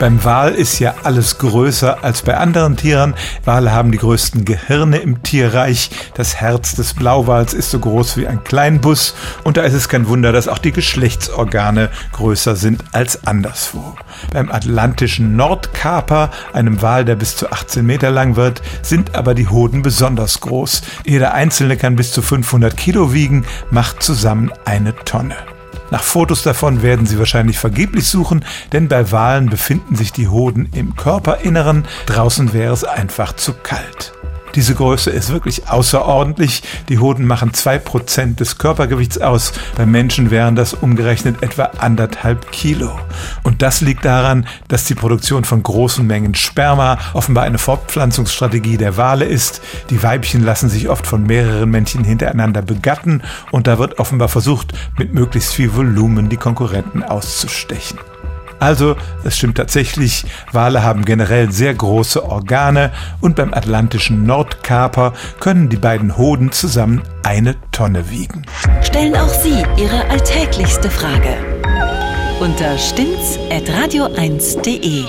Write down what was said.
Beim Wal ist ja alles größer als bei anderen Tieren. Wale haben die größten Gehirne im Tierreich. Das Herz des Blauwals ist so groß wie ein Kleinbus. Und da ist es kein Wunder, dass auch die Geschlechtsorgane größer sind als anderswo. Beim atlantischen Nordkaper, einem Wal, der bis zu 18 Meter lang wird, sind aber die Hoden besonders groß. Jeder einzelne kann bis zu 500 Kilo wiegen, macht zusammen eine Tonne. Nach Fotos davon werden Sie wahrscheinlich vergeblich suchen, denn bei Walen befinden sich die Hoden im Körperinneren, draußen wäre es einfach zu kalt. Diese Größe ist wirklich außerordentlich. Die Hoden machen zwei Prozent des Körpergewichts aus. Bei Menschen wären das umgerechnet etwa anderthalb Kilo. Und das liegt daran, dass die Produktion von großen Mengen Sperma offenbar eine Fortpflanzungsstrategie der Wale ist. Die Weibchen lassen sich oft von mehreren Männchen hintereinander begatten und da wird offenbar versucht, mit möglichst viel Volumen die Konkurrenten auszustechen. Also, es stimmt tatsächlich, Wale haben generell sehr große Organe und beim atlantischen Nordkaper können die beiden Hoden zusammen eine Tonne wiegen. Stellen auch Sie Ihre alltäglichste Frage unter stimmtz.radio1.de.